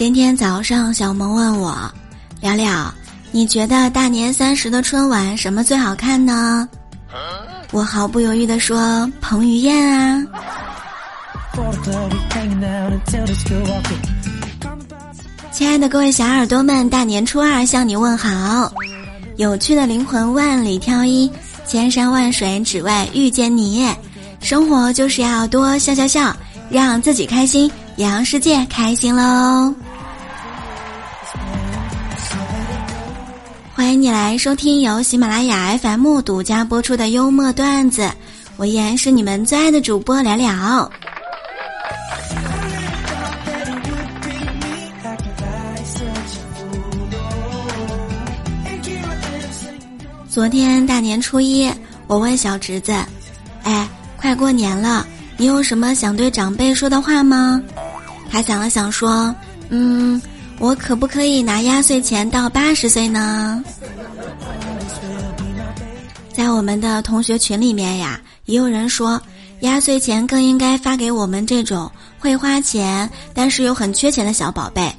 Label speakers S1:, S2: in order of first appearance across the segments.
S1: 今天早上，小萌问我：“聊聊，你觉得大年三十的春晚什么最好看呢？”我毫不犹豫地说：“彭于晏啊！”亲爱的各位小耳朵们，大年初二向你问好。有趣的灵魂万里挑一，千山万水只为遇见你。生活就是要多笑笑笑，让自己开心，也让世界开心喽。欢迎你来收听由喜马拉雅 FM 独家播出的幽默段子，我依然是你们最爱的主播聊聊。昨天大年初一，我问小侄子：“哎，快过年了，你有什么想对长辈说的话吗？”他想了想说：“嗯。”我可不可以拿压岁钱到八十岁呢？在我们的同学群里面呀，也有人说，压岁钱更应该发给我们这种会花钱但是又很缺钱的小宝贝。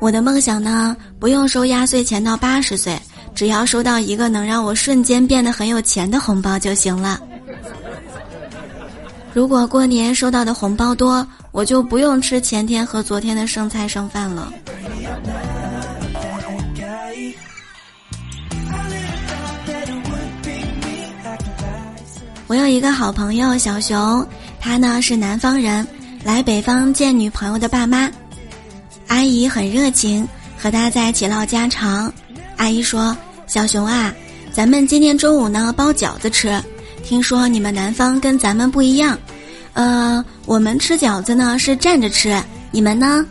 S1: 我的梦想呢，不用收压岁钱到八十岁，只要收到一个能让我瞬间变得很有钱的红包就行了。如果过年收到的红包多，我就不用吃前天和昨天的剩菜剩饭了。我有一个好朋友小熊，他呢是南方人，来北方见女朋友的爸妈，阿姨很热情，和他在一起唠家常。阿姨说：“小熊啊，咱们今天中午呢包饺子吃。”听说你们南方跟咱们不一样，呃，我们吃饺子呢是站着吃，你们呢？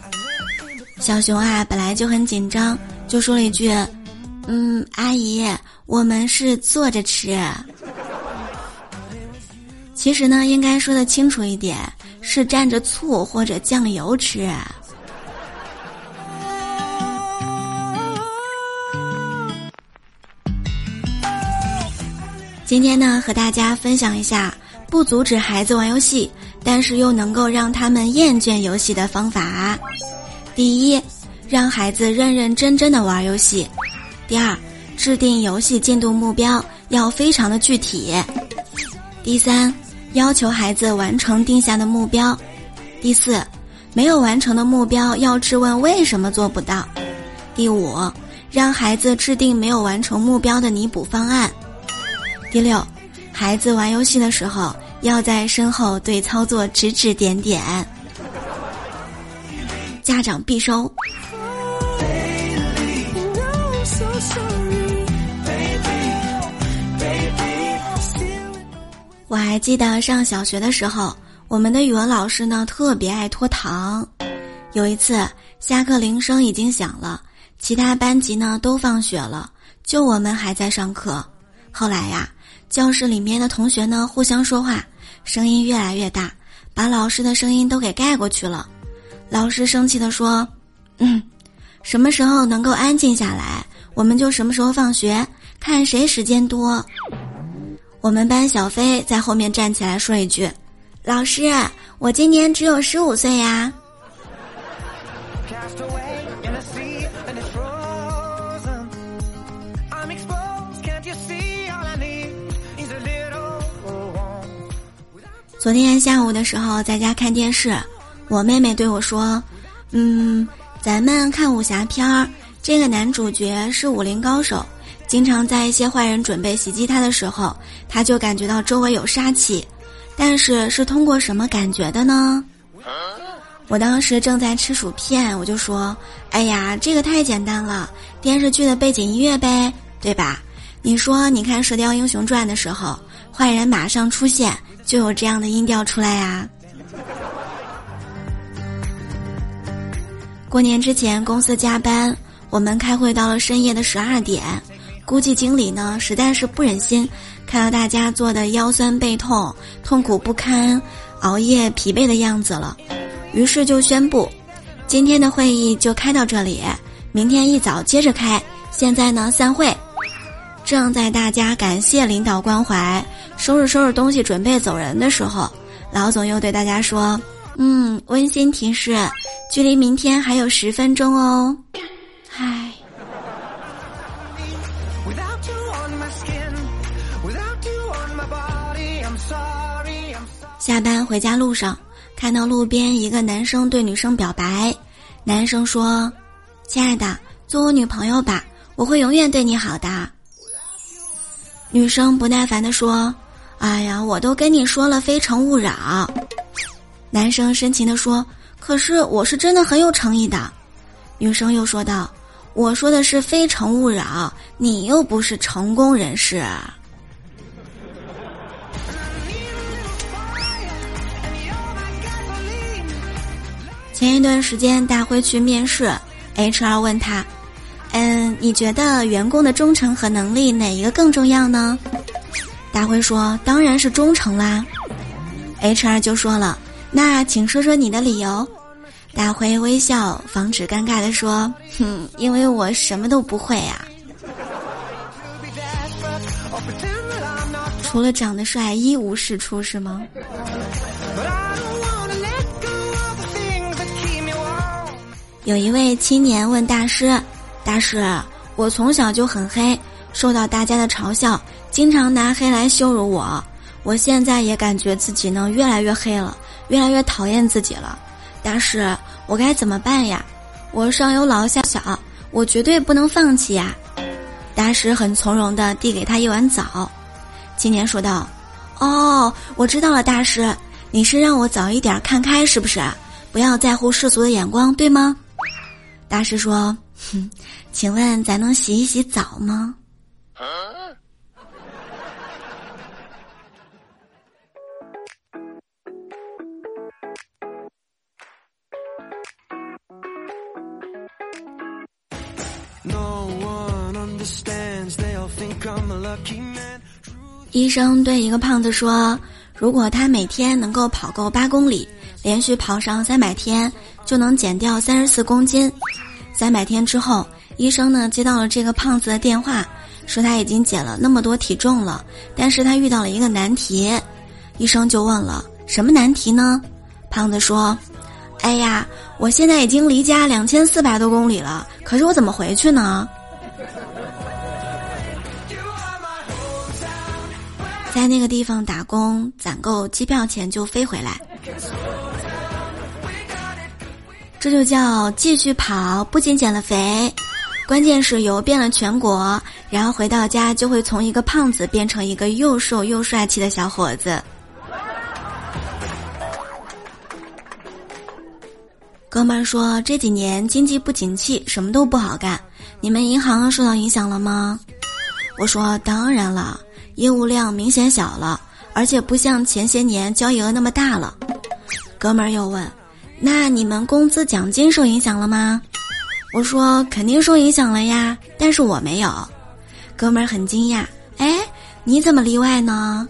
S1: 小熊啊，本来就很紧张，就说了一句：“嗯，阿姨，我们是坐着吃。”其实呢，应该说的清楚一点，是蘸着醋或者酱油吃。今天呢，和大家分享一下不阻止孩子玩游戏，但是又能够让他们厌倦游戏的方法。第一，让孩子认认真真的玩游戏；第二，制定游戏进度目标要非常的具体；第三，要求孩子完成定下的目标；第四，没有完成的目标要质问为什么做不到；第五，让孩子制定没有完成目标的弥补方案。第六，孩子玩游戏的时候，要在身后对操作指指点点。家长必收。我还记得上小学的时候，我们的语文老师呢特别爱拖堂。有一次下课铃声已经响了，其他班级呢都放学了，就我们还在上课。后来呀。教室里面的同学呢，互相说话，声音越来越大，把老师的声音都给盖过去了。老师生气地说：“嗯，什么时候能够安静下来，我们就什么时候放学，看谁时间多。”我们班小飞在后面站起来说一句：“老师，我今年只有十五岁呀。”昨天下午的时候，在家看电视，我妹妹对我说：“嗯，咱们看武侠片儿，这个男主角是武林高手，经常在一些坏人准备袭击他的时候，他就感觉到周围有杀气。但是是通过什么感觉的呢？”我当时正在吃薯片，我就说：“哎呀，这个太简单了，电视剧的背景音乐呗，对吧？你说，你看《射雕英雄传》的时候，坏人马上出现。”就有这样的音调出来呀！过年之前公司加班，我们开会到了深夜的十二点，估计经理呢实在是不忍心看到大家做的腰酸背痛、痛苦不堪、熬夜疲惫的样子了，于是就宣布，今天的会议就开到这里，明天一早接着开。现在呢，散会。正在大家感谢领导关怀。收拾收拾东西，准备走人的时候，老总又对大家说：“嗯，温馨提示，距离明天还有十分钟哦。唉。下班回家路上，看到路边一个男生对女生表白，男生说：“亲爱的，做我女朋友吧，我会永远对你好的。”女生不耐烦地说：“哎呀，我都跟你说了《非诚勿扰》。”男生深情地说：“可是我是真的很有诚意的。”女生又说道：“我说的是《非诚勿扰》，你又不是成功人士。”前一段时间，大辉去面试，HR 问他：“嗯，你觉得员工的忠诚和能力哪一个更重要呢？”大辉说：“当然是忠诚啦。”HR 就说了：“那请说说你的理由。”大辉微笑，防止尴尬的说：“哼，因为我什么都不会呀，除了长得帅，一无是处，是吗？”有一位青年问大师：“大师，我从小就很黑，受到大家的嘲笑，经常拿黑来羞辱我。我现在也感觉自己呢越来越黑了，越来越讨厌自己了。大师，我该怎么办呀？我上有老下小，我绝对不能放弃呀！”大师很从容地递给他一碗枣。青年说道：“哦，我知道了，大师，你是让我早一点看开，是不是？不要在乎世俗的眼光，对吗？”大师说：“哼，请问咱能洗一洗澡吗？”医生对一个胖子说：“如果他每天能够跑够八公里。”连续跑上三百天，就能减掉三十四公斤。三百天之后，医生呢接到了这个胖子的电话，说他已经减了那么多体重了，但是他遇到了一个难题。医生就问了：“什么难题呢？”胖子说：“哎呀，我现在已经离家两千四百多公里了，可是我怎么回去呢？”在那个地方打工，攒够机票钱就飞回来。这就叫继续跑，不仅减了肥，关键是游遍了全国，然后回到家就会从一个胖子变成一个又瘦又帅气的小伙子。哥们儿说这几年经济不景气，什么都不好干，你们银行受到影响了吗？我说当然了，业务量明显小了，而且不像前些年交易额那么大了。哥们儿又问。那你们工资奖金受影响了吗？我说肯定受影响了呀，但是我没有。哥们儿很惊讶，哎，你怎么例外呢？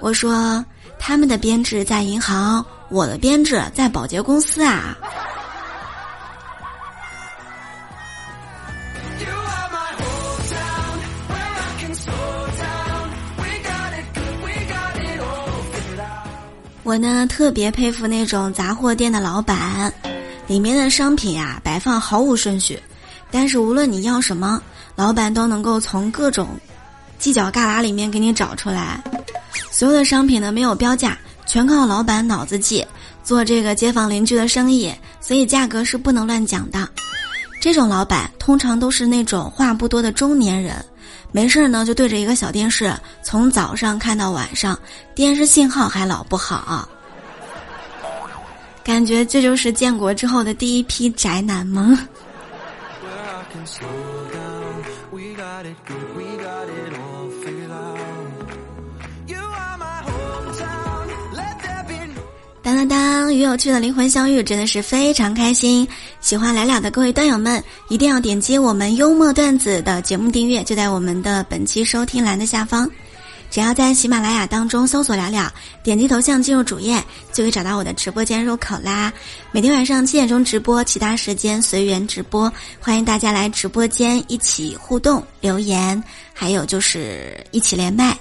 S1: 我说他们的编制在银行，我的编制在保洁公司啊。我呢特别佩服那种杂货店的老板，里面的商品呀摆放毫无顺序，但是无论你要什么，老板都能够从各种犄角旮旯里面给你找出来。所有的商品呢没有标价，全靠老板脑子记，做这个街坊邻居的生意，所以价格是不能乱讲的。这种老板通常都是那种话不多的中年人。没事呢，就对着一个小电视，从早上看到晚上，电视信号还老不好，感觉这就是建国之后的第一批宅男吗？当当当！与有趣的灵魂相遇，真的是非常开心。喜欢来了的各位段友们，一定要点击我们幽默段子的节目订阅，就在我们的本期收听栏的下方。只要在喜马拉雅当中搜索“了了”，点击头像进入主页，就可以找到我的直播间入口啦。每天晚上七点钟直播，其他时间随缘直播，欢迎大家来直播间一起互动、留言，还有就是一起连麦。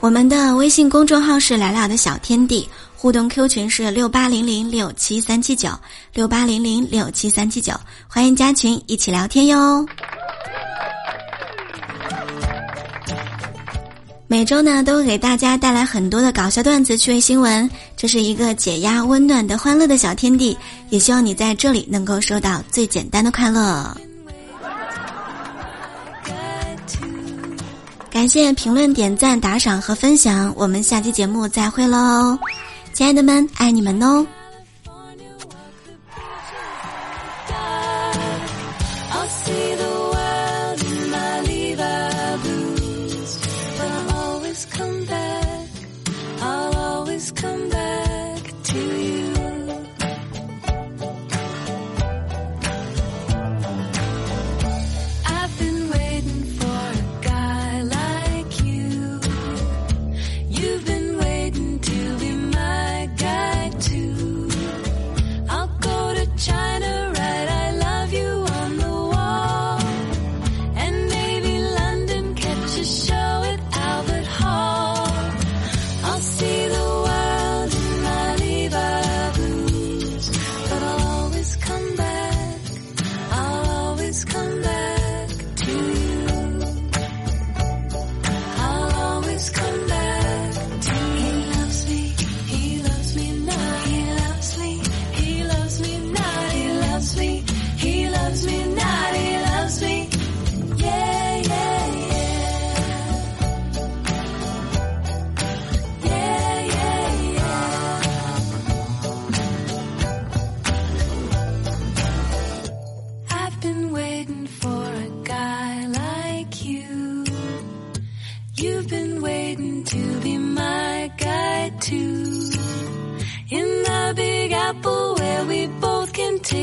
S1: 我们的微信公众号是“来了的小天地”，
S2: 互动 Q 群是六八零零六七三七九六八零零六七三七九，欢迎加群一起聊天哟。每周呢，都会给大家带来很多的搞笑段子、趣味新闻，这是一个解压、温暖的欢乐的小天地。也希望你在这里能够收到最简单的快乐。感谢评论、点赞、打赏和分享，我们下期节目再会喽，亲爱的们，爱你们哦。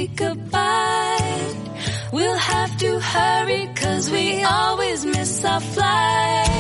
S3: A. We'll have to hurry cause we always miss our flight.